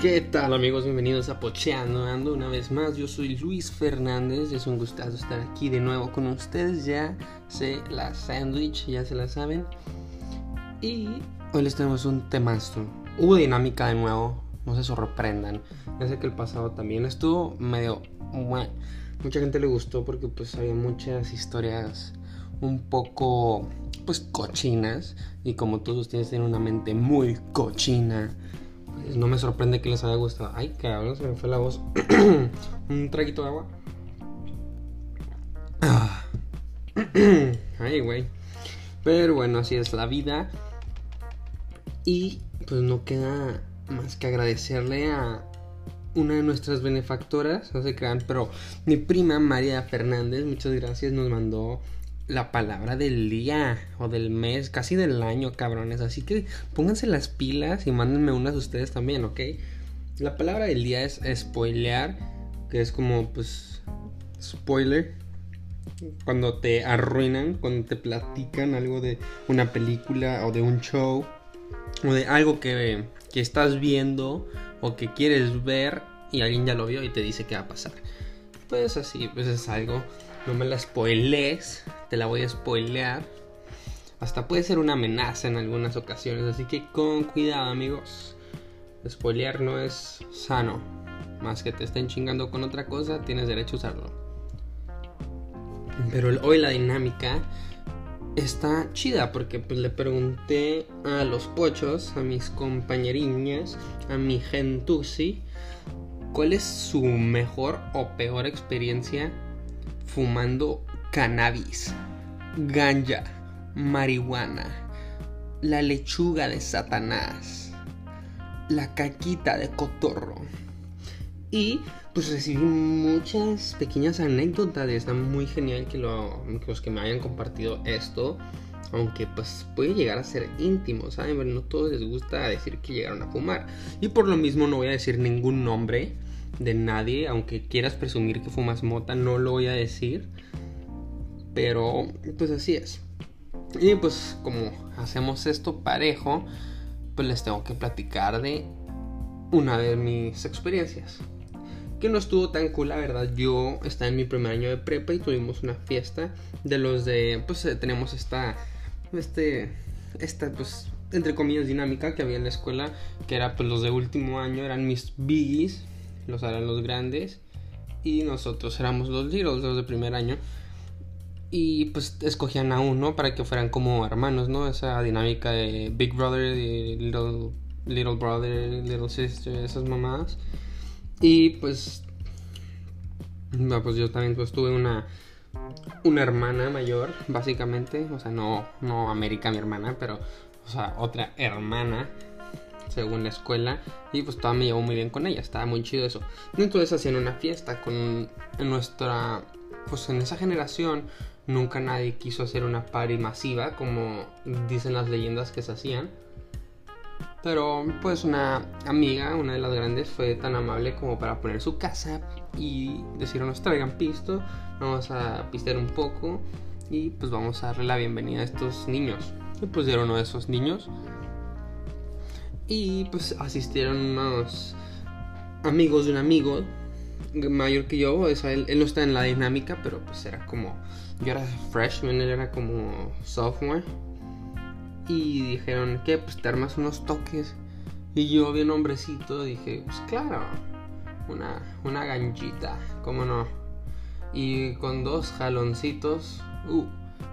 ¿Qué tal amigos? Bienvenidos a Pocheando Ando una vez más. Yo soy Luis Fernández. Es un gustazo estar aquí de nuevo con ustedes. Ya sé la sándwich, ya se la saben. Y hoy les tenemos un temazo. Hubo dinámica de nuevo. No se sorprendan. Ya sé que el pasado también estuvo medio... Mucha gente le gustó porque pues había muchas historias un poco pues cochinas. Y como todos ustedes tienen una mente muy cochina no me sorprende que les haya gustado. Ay, cabrón, se me fue la voz. Un traguito de agua. Ah. Ay, güey. Pero bueno, así es la vida. Y pues no queda más que agradecerle a una de nuestras benefactoras, no se crean, pero mi prima María Fernández, muchas gracias, nos mandó la palabra del día o del mes, casi del año, cabrones. Así que pónganse las pilas y mándenme unas ustedes también, ¿ok? La palabra del día es spoilear, que es como, pues, spoiler. Cuando te arruinan, cuando te platican algo de una película o de un show o de algo que, que estás viendo o que quieres ver y alguien ya lo vio y te dice qué va a pasar. Pues así, pues es algo no me la spoilees, te la voy a spoilear. Hasta puede ser una amenaza en algunas ocasiones, así que con cuidado amigos. Spoilear no es sano. Más que te estén chingando con otra cosa, tienes derecho a usarlo. Pero hoy la dinámica está chida porque pues le pregunté a los pochos, a mis compañeriñas, a mi gentusi, cuál es su mejor o peor experiencia fumando cannabis, ganja, marihuana, la lechuga de Satanás, la caquita de cotorro. Y pues recibí muchas pequeñas anécdotas. Está muy genial que, los que me hayan compartido esto. Aunque pues puede llegar a ser íntimo, ¿saben? no todos les gusta decir que llegaron a fumar. Y por lo mismo no voy a decir ningún nombre de nadie, aunque quieras presumir que fumas mota, no lo voy a decir. Pero pues así es. Y pues como hacemos esto parejo, pues les tengo que platicar de una de mis experiencias. Que no estuvo tan cool, la verdad. Yo estaba en mi primer año de prepa y tuvimos una fiesta de los de, pues eh, tenemos esta, este, esta, pues, entre comillas, dinámica que había en la escuela, que era, pues, los de último año eran mis biggies, los eran los grandes y nosotros éramos los littles, los de primer año. Y pues escogían a uno para que fueran como hermanos, ¿no? Esa dinámica de Big Brother, Little, little Brother, Little Sister, esas mamadas. Y pues, pues yo también pues tuve una, una hermana mayor, básicamente. O sea, no, no América mi hermana, pero, o sea, otra hermana según la escuela y pues todavía me llevo muy bien con ella, estaba muy chido eso. Entonces hacían una fiesta con en nuestra pues en esa generación nunca nadie quiso hacer una party masiva como dicen las leyendas que se hacían. Pero pues una amiga, una de las grandes, fue tan amable como para poner su casa y decirnos traigan pisto, vamos a pistear un poco y pues vamos a darle la bienvenida a estos niños. Y pues dieron uno de esos niños y pues asistieron unos amigos de un amigo mayor que yo. O él, no está en la dinámica, pero pues era como. Yo era freshman, él era como sophomore. Y dijeron, ¿qué? Pues te armas unos toques. Y yo, bien hombrecito, dije, pues claro, una, una ganchita, ¿cómo no? Y con dos jaloncitos, uh,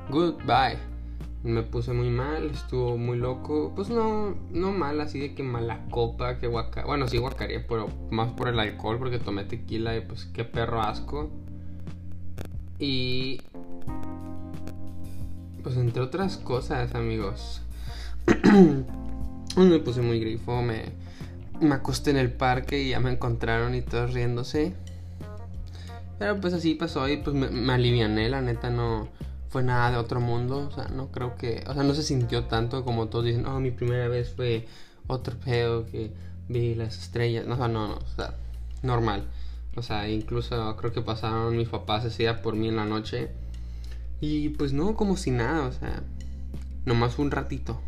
goodbye me puse muy mal, estuvo muy loco. Pues no, no mal, así de que mala copa, que guaca. Bueno, sí guacaría, pero más por el alcohol, porque tomé tequila y pues qué perro asco. Y. Pues entre otras cosas, amigos. me puse muy grifo, me, me acosté en el parque y ya me encontraron y todos riéndose. Pero pues así pasó y pues me, me aliviané, la neta no fue nada de otro mundo, o sea, no creo que, o sea, no se sintió tanto como todos dicen, oh, mi primera vez fue otro pedo que vi las estrellas, no, no, no, o sea, normal, o sea, incluso creo que pasaron mis papás día por mí en la noche y pues no, como si nada, o sea, nomás un ratito,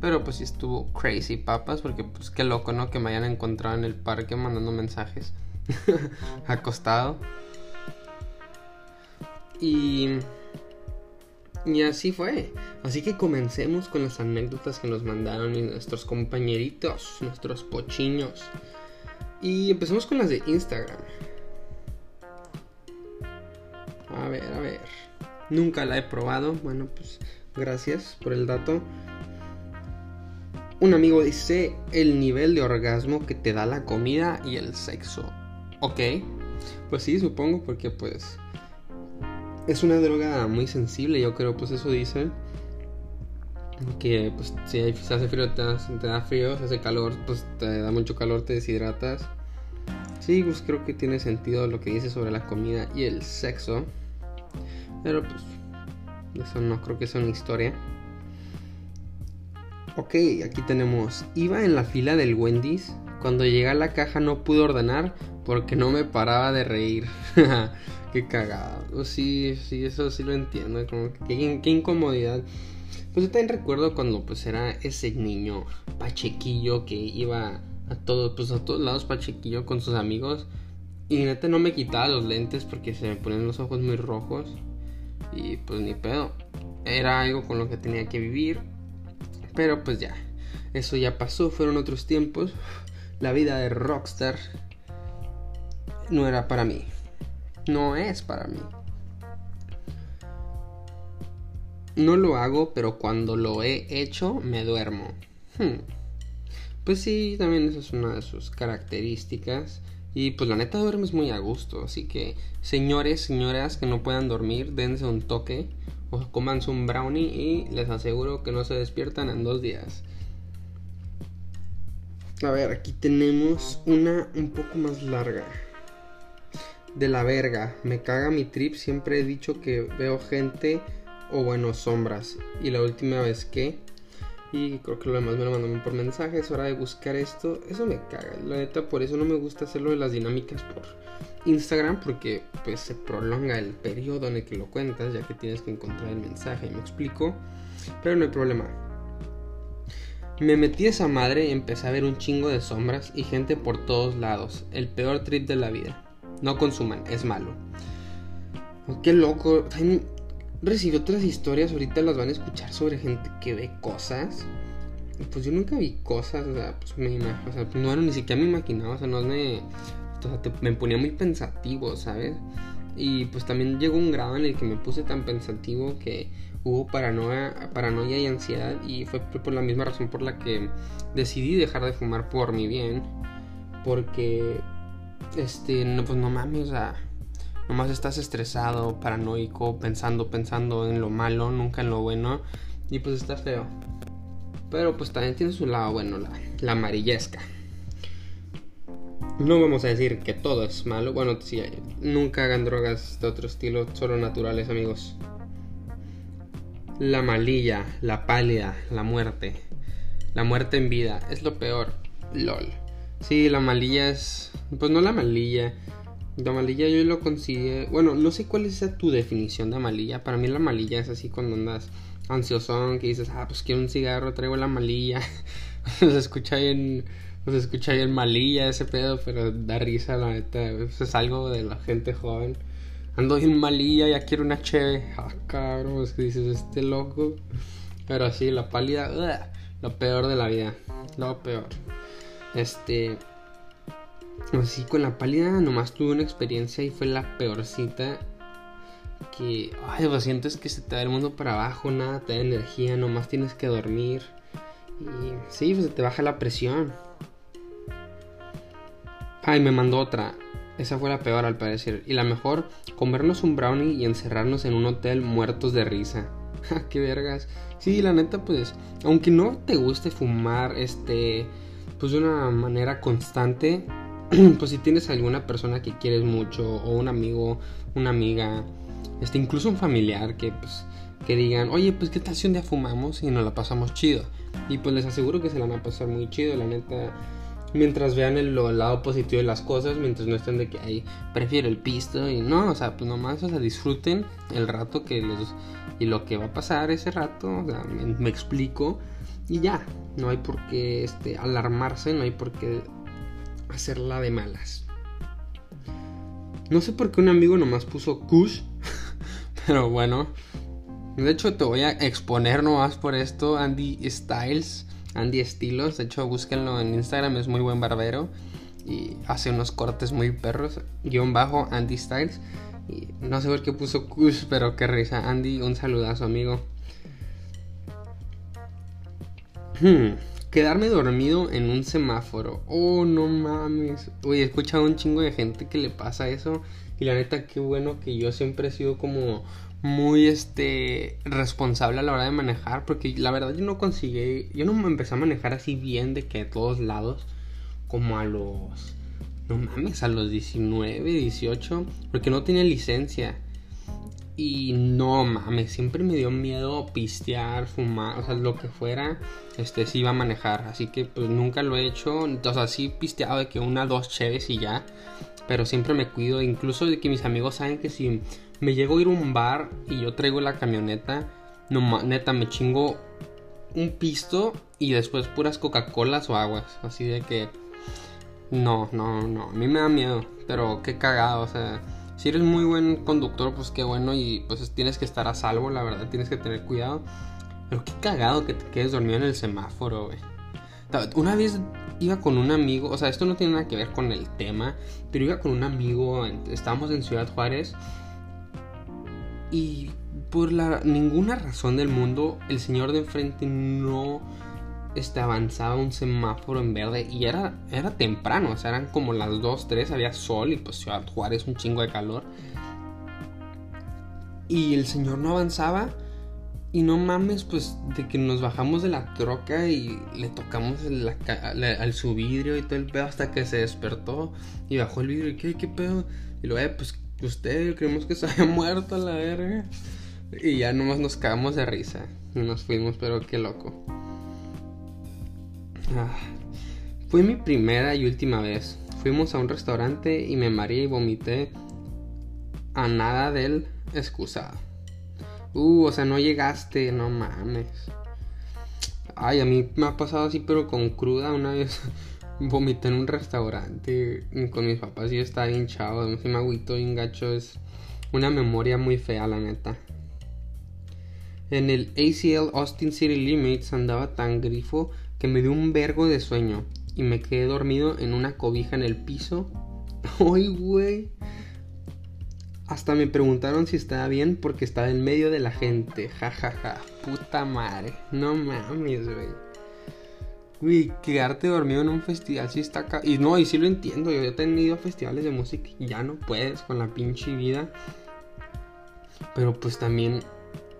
Pero pues sí estuvo crazy papas, porque pues qué loco, ¿no? Que me hayan encontrado en el parque mandando mensajes acostado. Y... Y así fue. Así que comencemos con las anécdotas que nos mandaron nuestros compañeritos, nuestros pochiños. Y empecemos con las de Instagram. A ver, a ver. Nunca la he probado. Bueno, pues gracias por el dato. Un amigo dice el nivel de orgasmo que te da la comida y el sexo. Ok. Pues sí, supongo porque pues es una droga muy sensible, yo creo, pues eso dicen. Que pues si se hace frío te da, frío, si hace calor, pues te da mucho calor, te deshidratas. Sí, pues creo que tiene sentido lo que dice sobre la comida y el sexo. Pero pues eso no creo que sea una historia. Ok, aquí tenemos. Iba en la fila del Wendy's. Cuando llegué a la caja no pude ordenar porque no me paraba de reír. qué cagado. Sí, sí, eso sí lo entiendo. Como que, qué, incomodidad. Pues yo también recuerdo cuando pues era ese niño pachequillo que iba a todos, pues a todos lados pachequillo con sus amigos. Y neta no me quitaba los lentes porque se me ponían los ojos muy rojos. Y pues ni pedo. Era algo con lo que tenía que vivir. Pero pues ya. Eso ya pasó, fueron otros tiempos. La vida de rockstar no era para mí no es para mí. No lo hago, pero cuando lo he hecho me duermo. Hmm. Pues sí, también esa es una de sus características. Y pues la neta duermes muy a gusto. Así que señores, señoras que no puedan dormir, dense un toque o comanse un brownie y les aseguro que no se despiertan en dos días. A ver, aquí tenemos una un poco más larga de la verga. Me caga mi trip. Siempre he dicho que veo gente o bueno, sombras. Y la última vez que. Y creo que lo demás me lo mandaron por mensaje. Es hora de buscar esto. Eso me caga. La neta, por eso no me gusta hacerlo de las dinámicas por Instagram. Porque pues se prolonga el periodo en el que lo cuentas. Ya que tienes que encontrar el mensaje. Me explico. Pero no hay problema. Me metí a esa madre y empecé a ver un chingo de sombras y gente por todos lados. El peor trip de la vida. No consuman, es malo. Qué loco. Recibí otras historias, ahorita las van a escuchar sobre gente que ve cosas. Pues yo nunca vi cosas, o sea, pues me o sea, no era ni siquiera me imaginaba, o sea, no me. O sea, me ponía muy pensativo, ¿sabes? Y pues también llegó un grado en el que me puse tan pensativo que hubo paranoia, paranoia y ansiedad y fue por la misma razón por la que decidí dejar de fumar por mi bien. Porque este, no, pues no mames, o sea, nomás estás estresado, paranoico, pensando, pensando en lo malo, nunca en lo bueno, y pues está feo. Pero pues también tiene su lado bueno, la, la amarillesca. No vamos a decir que todo es malo, bueno, sí, nunca hagan drogas de otro estilo, solo naturales, amigos. La malilla, la pálida, la muerte. La muerte en vida es lo peor. LOL. Sí, la malilla es. Pues no la malilla. La malilla yo lo considero. Bueno, no sé cuál es tu definición de malilla. Para mí la malilla es así cuando andas ansiosón, que dices, ah, pues quiero un cigarro, traigo la malilla. se escucha bien. Se escucha bien malilla ese pedo, pero da risa, la neta. es algo de la gente joven. Ando bien malilla, ya quiero una cheve. Ah, cabrón, es que dices, este loco. Pero sí, la pálida, lo peor de la vida. Lo peor. Este. Así con la pálida nomás tuve una experiencia y fue la peorcita. Que. Ay, lo sientes que se te da el mundo para abajo, nada te da energía, nomás tienes que dormir. Y sí, pues se te baja la presión. Ay, me mandó otra. Esa fue la peor al parecer. Y la mejor, comernos un brownie y encerrarnos en un hotel muertos de risa. ¡Qué vergas! Sí, la neta, pues, aunque no te guste fumar, este, pues de una manera constante, pues si tienes alguna persona que quieres mucho o un amigo, una amiga, este incluso un familiar que pues que digan, "Oye, pues qué tal si un día fumamos y nos la pasamos chido." Y pues les aseguro que se la van a pasar muy chido, la neta. mientras vean el, lado positivo de las cosas, mientras no estén de que ahí prefiero el pisto y no, o sea, pues nomás, o sea, disfruten el rato que les y lo que va a pasar ese rato, o sea, me, explico y ya, no hay por qué este, alarmarse, no hay por qué hacerla de malas. No sé por qué un amigo nomás puso Kush, pero bueno, de hecho te voy a exponer nomás por esto, Andy Styles Andy Estilos. De hecho, búsquenlo en Instagram, es muy buen barbero. Y hace unos cortes muy perros. Guión bajo Andy Styles. Y no sé por qué puso Kush, pero qué risa. Andy, un saludazo, amigo. Hmm, quedarme dormido en un semáforo. Oh, no mames. Uy, he escuchado un chingo de gente que le pasa eso. Y la neta, qué bueno que yo siempre he sido como muy este responsable a la hora de manejar porque la verdad yo no conseguí yo no me empecé a manejar así bien de que a todos lados como a los no mames a los 19 18 porque no tenía licencia y no mames siempre me dio miedo pistear fumar o sea lo que fuera este sí iba a manejar así que pues nunca lo he hecho o sea sí pisteado de que una dos cheves y ya pero siempre me cuido incluso de que mis amigos saben que si me llego a ir a un bar y yo traigo la camioneta, no, neta, me chingo un pisto y después puras Coca-Colas o aguas. Así de que. No, no, no. A mí me da miedo. Pero qué cagado. O sea, si eres muy buen conductor, pues qué bueno. Y pues tienes que estar a salvo, la verdad. Tienes que tener cuidado. Pero qué cagado que te quedes dormido en el semáforo, güey. Una vez iba con un amigo. O sea, esto no tiene nada que ver con el tema. Pero iba con un amigo. Estábamos en Ciudad Juárez. Y por ninguna razón del mundo, el señor de enfrente no este, avanzaba un semáforo en verde. Y era, era temprano, o sea, eran como las 2, 3, había sol y pues Ciudad Juárez un chingo de calor. Y el señor no avanzaba. Y no mames, pues de que nos bajamos de la troca y le tocamos al su vidrio y todo el pedo hasta que se despertó y bajó el vidrio y qué, qué pedo. Y luego, eh, pues usted creemos que se había muerto a la verga. Y ya nomás nos cagamos de risa. Y nos fuimos, pero qué loco. Ah, fue mi primera y última vez. Fuimos a un restaurante y me mareé y vomité a nada del excusado. Uh, o sea, no llegaste, no mames. Ay, a mí me ha pasado así, pero con cruda una vez. vomité en un restaurante con mis papás y yo estaba bien chavo. Se me agüito bien gacho. Es una memoria muy fea, la neta. En el ACL Austin City Limits andaba tan grifo que me dio un vergo de sueño y me quedé dormido en una cobija en el piso. ¡Ay, güey! Hasta me preguntaron si estaba bien porque estaba en medio de la gente. Ja, ja, ja. Puta madre. No mames, güey. Uy, quedarte dormido en un festival sí está acá. Y no, y sí lo entiendo. Yo he tenido festivales de música y ya no puedes con la pinche vida. Pero pues también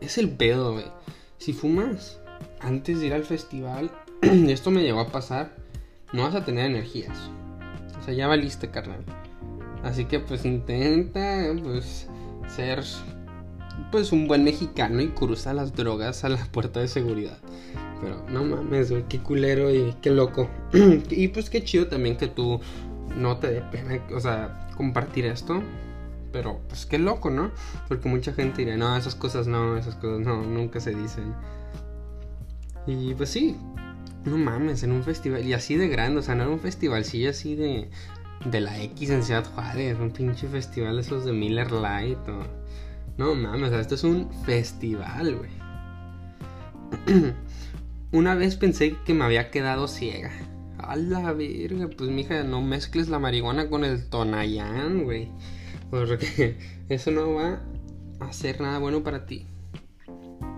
es el pedo, güey. Si fumas antes de ir al festival, esto me llegó a pasar, no vas a tener energías. O sea, ya valiste, carnal. Así que pues intenta, pues, ser, pues, un buen mexicano y cruza las drogas a la puerta de seguridad. Pero no mames, güey, qué culero y qué loco. y pues qué chido también que tú no te dé pena, o sea, compartir esto. Pero pues qué loco, ¿no? Porque mucha gente dirá, no, esas cosas no, esas cosas no, nunca se dicen. Y pues sí, no mames, en un festival, y así de grande, o sea, no era un festivalcillo así de, de la X en Ciudad Juárez, un pinche festival esos de Miller Light o... No mames, o sea, esto es un festival, güey. Una vez pensé que me había quedado ciega. A la verga, pues mija, no mezcles la marihuana con el Tonayán, güey. Porque eso no va a hacer nada bueno para ti.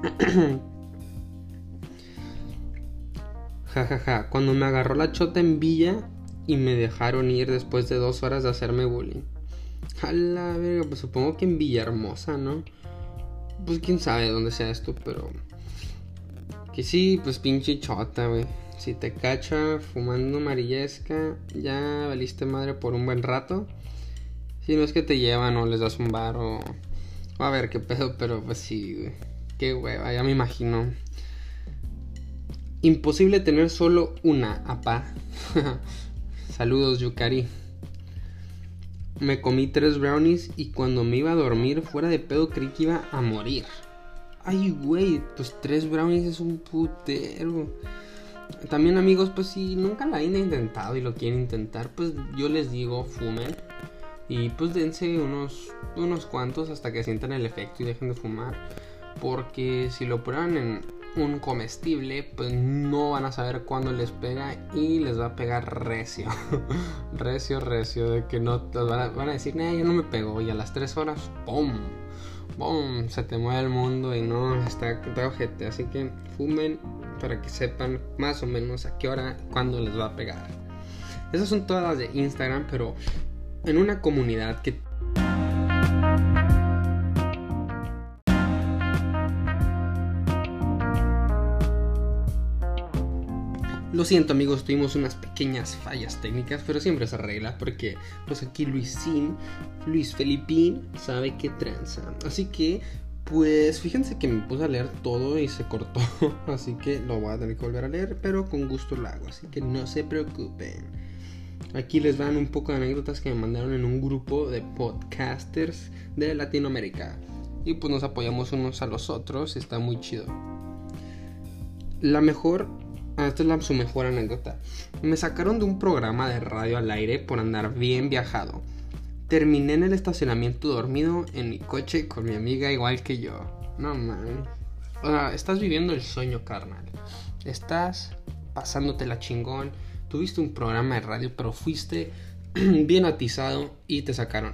Ja, ja, ja. Cuando me agarró la chota en Villa y me dejaron ir después de dos horas de hacerme bullying. A verga, pues supongo que en Villahermosa, ¿no? Pues quién sabe dónde sea esto, pero que sí, pues pinche chota, güey. Si te cacha fumando amarillesca, ya valiste madre por un buen rato. Si no es que te llevan o les das un bar o... A ver qué pedo, pero pues sí, güey. Qué hueva, ya me imagino. Imposible tener solo una, apa. Saludos, Yukari. Me comí tres brownies y cuando me iba a dormir fuera de pedo creí que iba a morir. Ay, güey, pues tres brownies es un putero. También amigos, pues si nunca la han intentado y lo quieren intentar, pues yo les digo, fumen. Y pues dense unos, unos cuantos hasta que sientan el efecto y dejen de fumar. Porque si lo prueban en un comestible, pues no van a saber cuándo les pega y les va a pegar recio. recio, recio. De que no van a, decir, yo no me pego. Y a las 3 horas, ¡pum! ¡Pum! Se te mueve el mundo y no, está, está ojete. Así que fumen para que sepan más o menos a qué hora, cuándo les va a pegar. Esas son todas de Instagram, pero en una comunidad que Lo siento amigos, tuvimos unas pequeñas fallas técnicas, pero siempre se arregla porque pues aquí Luisín, Luis Felipín, sabe que tranza. Así que pues fíjense que me puse a leer todo y se cortó, así que lo voy a tener que volver a leer, pero con gusto lo hago, así que no se preocupen. Aquí les van un poco de anécdotas que me mandaron en un grupo de podcasters de Latinoamérica. Y pues nos apoyamos unos a los otros, está muy chido. La mejor Ah, esta es la, su mejor anécdota. Me sacaron de un programa de radio al aire por andar bien viajado. Terminé en el estacionamiento dormido en mi coche con mi amiga igual que yo. No man. O sea, estás viviendo el sueño, carnal. Estás pasándote la chingón. Tuviste un programa de radio, pero fuiste bien atizado y te sacaron.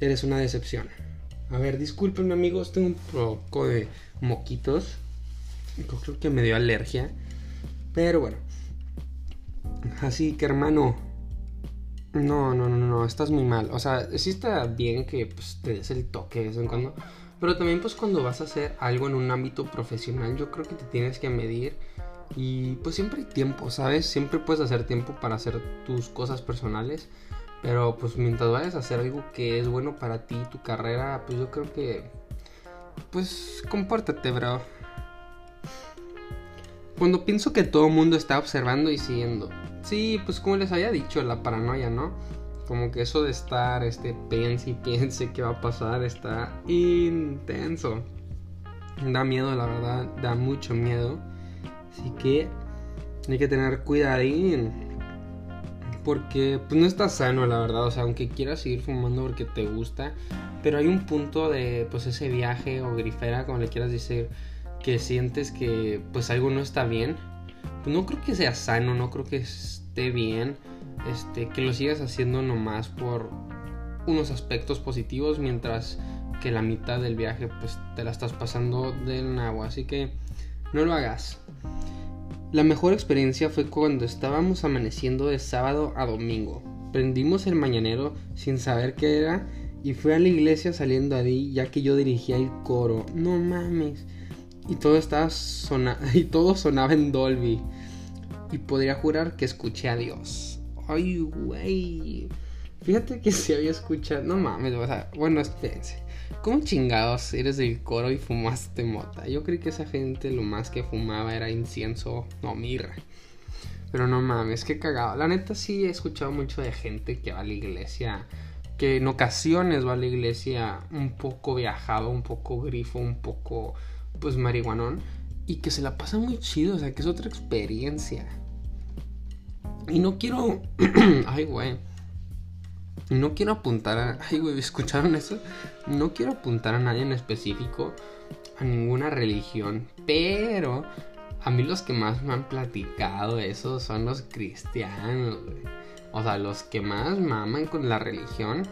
Eres una decepción. A ver, disculpenme amigos, tengo un poco de moquitos. Creo que me dio alergia. Pero bueno. Así que hermano. No, no, no, no, estás muy mal. O sea, sí está bien que pues, te des el toque de vez en cuando. Pero también pues cuando vas a hacer algo en un ámbito profesional, yo creo que te tienes que medir. Y pues siempre hay tiempo, ¿sabes? Siempre puedes hacer tiempo para hacer tus cosas personales. Pero pues mientras vayas a hacer algo que es bueno para ti, tu carrera, pues yo creo que... Pues compórtate, bro. Cuando pienso que todo el mundo está observando y siguiendo. Sí, pues como les había dicho, la paranoia, ¿no? Como que eso de estar, este, piense y piense qué va a pasar, está intenso. Da miedo, la verdad, da mucho miedo. Así que hay que tener cuidadín. Porque pues no está sano, la verdad. O sea, aunque quieras seguir fumando porque te gusta. Pero hay un punto de pues ese viaje o grifera, como le quieras decir que sientes que pues algo no está bien, pues no creo que sea sano, no creo que esté bien, este, que lo sigas haciendo nomás por unos aspectos positivos mientras que la mitad del viaje pues te la estás pasando del agua, así que no lo hagas. La mejor experiencia fue cuando estábamos amaneciendo de sábado a domingo. Prendimos el mañanero sin saber qué era y fui a la iglesia saliendo ahí ya que yo dirigía el coro. No mames y todo estaba y todo sonaba en Dolby. Y podría jurar que escuché a Dios. Ay, güey. Fíjate que si había escuchado. No mames, o sea, bueno, espérense. ¿Cómo chingados eres del coro y fumaste mota? Yo creí que esa gente lo más que fumaba era incienso o mirra. Pero no mames, qué cagado. La neta sí he escuchado mucho de gente que va a la iglesia. Que en ocasiones va a la iglesia un poco viajado, un poco grifo, un poco pues marihuanón y que se la pasa muy chido, o sea, que es otra experiencia. Y no quiero, ay, güey. No quiero apuntar a, ay, güey, ¿escucharon eso? No quiero apuntar a nadie en específico, a ninguna religión, pero a mí los que más me han platicado eso son los cristianos, O sea, los que más maman con la religión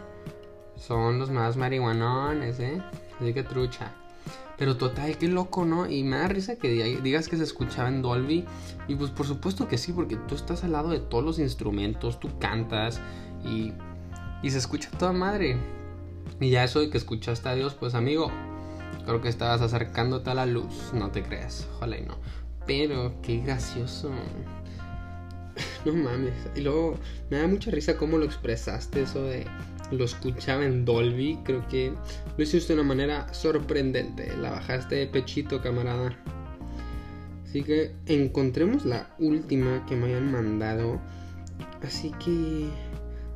son los más marihuanones, ¿eh? Así que trucha. Pero total, qué loco, ¿no? Y me da risa que digas que se escuchaba en Dolby. Y pues por supuesto que sí, porque tú estás al lado de todos los instrumentos, tú cantas y, y se escucha toda madre. Y ya eso de que escuchaste a Dios, pues amigo, creo que estabas acercándote a la luz, no te creas, ojalá y no. Pero qué gracioso. No mames. Y luego me da mucha risa cómo lo expresaste, eso de lo escuchaba en Dolby. Creo que lo hiciste de una manera sorprendente. La bajaste de pechito, camarada. Así que encontremos la última que me hayan mandado. Así que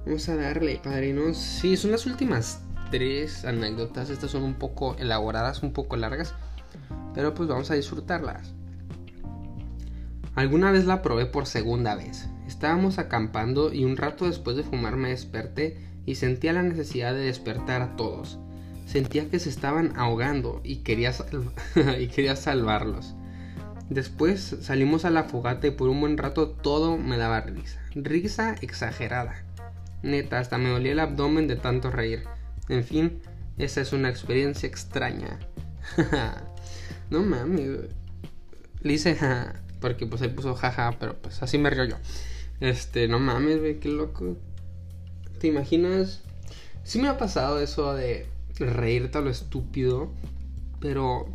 vamos a darle, padrinos. Sí, son las últimas tres anécdotas. Estas son un poco elaboradas, un poco largas. Pero pues vamos a disfrutarlas. Alguna vez la probé por segunda vez. Estábamos acampando y un rato después de fumar me desperté y sentía la necesidad de despertar a todos. Sentía que se estaban ahogando y quería, y quería salvarlos. Después salimos a la fogata y por un buen rato todo me daba risa. Risa exagerada. Neta, hasta me dolía el abdomen de tanto reír. En fin, esa es una experiencia extraña. no mames. Le hice porque pues ahí puso jaja, pero pues así me río yo. Este, no mames, güey, qué loco. ¿Te imaginas? Sí me ha pasado eso de reírte a lo estúpido, pero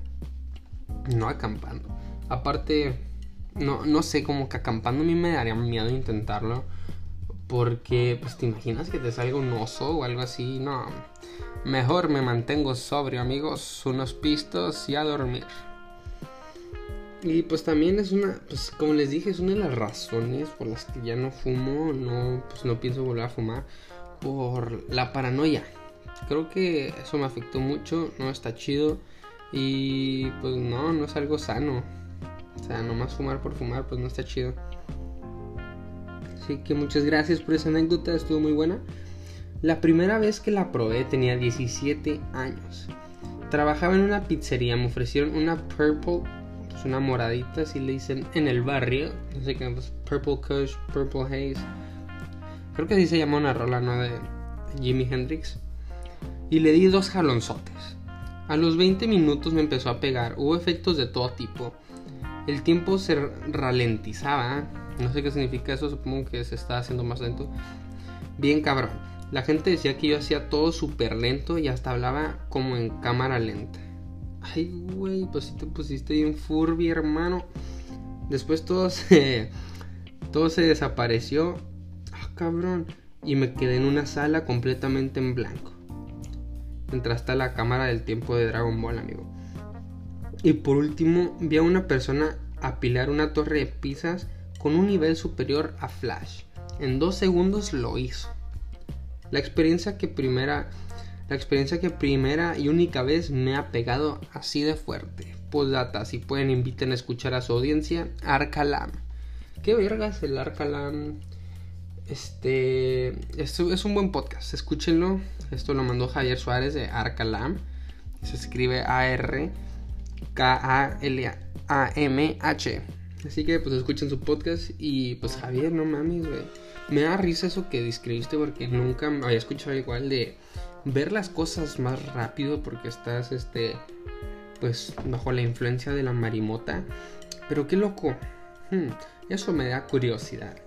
no acampando. Aparte, no, no sé, como que acampando a mí me daría miedo intentarlo. Porque, pues, te imaginas que te salga un oso o algo así. No, mejor me mantengo sobrio, amigos. Unos pistos y a dormir. Y pues también es una, pues como les dije, es una de las razones por las que ya no fumo, no, pues no pienso volver a fumar, por la paranoia. Creo que eso me afectó mucho, no está chido y pues no, no es algo sano. O sea, nomás fumar por fumar, pues no está chido. Así que muchas gracias por esa anécdota, estuvo muy buena. La primera vez que la probé tenía 17 años. Trabajaba en una pizzería, me ofrecieron una Purple una moradita, así le dicen en el barrio. No sé qué, pues, Purple Kush, Purple Haze. Creo que así se llama una rola, ¿no? De Jimi Hendrix. Y le di dos jalonzotes. A los 20 minutos me empezó a pegar. Hubo efectos de todo tipo. El tiempo se ralentizaba. No sé qué significa eso. Supongo que se está haciendo más lento. Bien cabrón. La gente decía que yo hacía todo súper lento y hasta hablaba como en cámara lenta. Ay, güey, pues si te pusiste bien furby, hermano. Después todo se. Todo se desapareció. Cabrón. Y me quedé en una sala completamente en blanco. Entraste a la cámara del tiempo de Dragon Ball, amigo. Y por último, vi a una persona apilar una torre de pizzas con un nivel superior a Flash. En dos segundos lo hizo. La experiencia que primera la experiencia que primera y única vez me ha pegado así de fuerte. Postdata, si pueden inviten a escuchar a su audiencia, Arcalam. ¿Qué vergas el Arcalam? Este, es un buen podcast, escúchenlo. Esto lo mandó Javier Suárez de Arcalam. Se escribe A-R-K-A-L-A-M-H. Así que pues escuchen su podcast y pues Javier, no mames, güey. Me da risa eso que describiste porque nunca había escuchado igual de ver las cosas más rápido porque estás este pues bajo la influencia de la marimota. Pero qué loco. Hmm, eso me da curiosidad.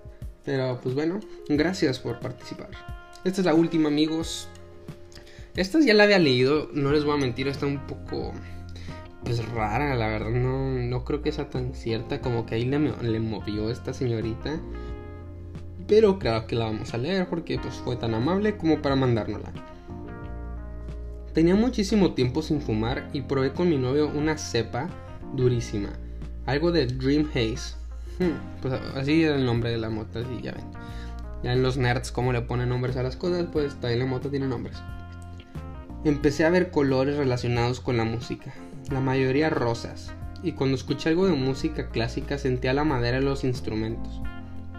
Pero pues bueno, gracias por participar. Esta es la última, amigos. Esta ya la había leído, no les voy a mentir, está un poco pues rara, la verdad. No, no creo que sea tan cierta como que ahí le, le movió esta señorita. Pero claro que la vamos a leer porque pues fue tan amable como para mandárnosla. Tenía muchísimo tiempo sin fumar y probé con mi novio una cepa durísima, algo de Dream Haze. Pues así era el nombre de la moto, así ya ven. Ya en los nerds, como le ponen nombres a las cosas, pues también la moto tiene nombres. Empecé a ver colores relacionados con la música, la mayoría rosas, y cuando escuché algo de música clásica sentía la madera de los instrumentos.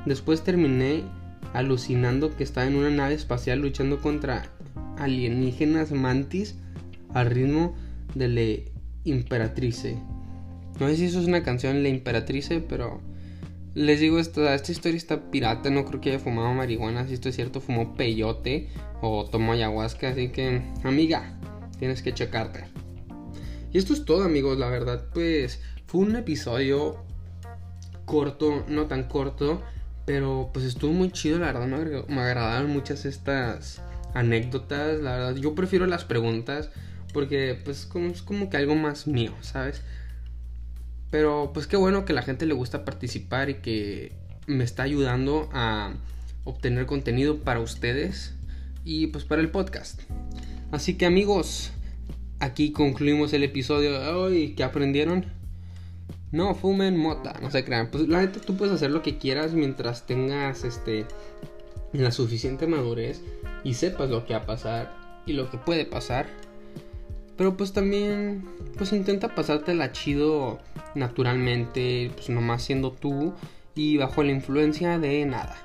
Después terminé alucinando que estaba en una nave espacial luchando contra alienígenas mantis al ritmo de La Imperatrice. No sé si eso es una canción La Imperatrice, pero les digo, esta, esta historia está pirata. No creo que haya fumado marihuana. Si esto es cierto, fumó peyote o tomó ayahuasca. Así que, amiga, tienes que checarte. Y esto es todo, amigos. La verdad, pues fue un episodio corto, no tan corto. Pero pues estuvo muy chido, la verdad me, me agradaron muchas estas anécdotas, la verdad. Yo prefiero las preguntas porque pues como, es como que algo más mío, ¿sabes? Pero pues qué bueno que la gente le gusta participar y que me está ayudando a obtener contenido para ustedes y pues para el podcast. Así que amigos, aquí concluimos el episodio de hoy. ¿Qué aprendieron? no fumen mota, no se crean. Pues la neta tú puedes hacer lo que quieras mientras tengas este la suficiente madurez y sepas lo que va a pasar y lo que puede pasar. Pero pues también pues intenta pasártela chido naturalmente, pues nomás siendo tú y bajo la influencia de nada.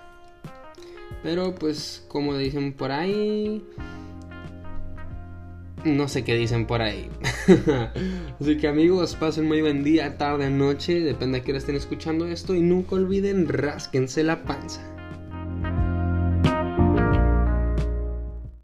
Pero pues como dicen por ahí, no sé qué dicen por ahí. Así que amigos, pasen muy buen día, tarde, noche, depende de qué estén escuchando esto y nunca olviden, rásquense la panza.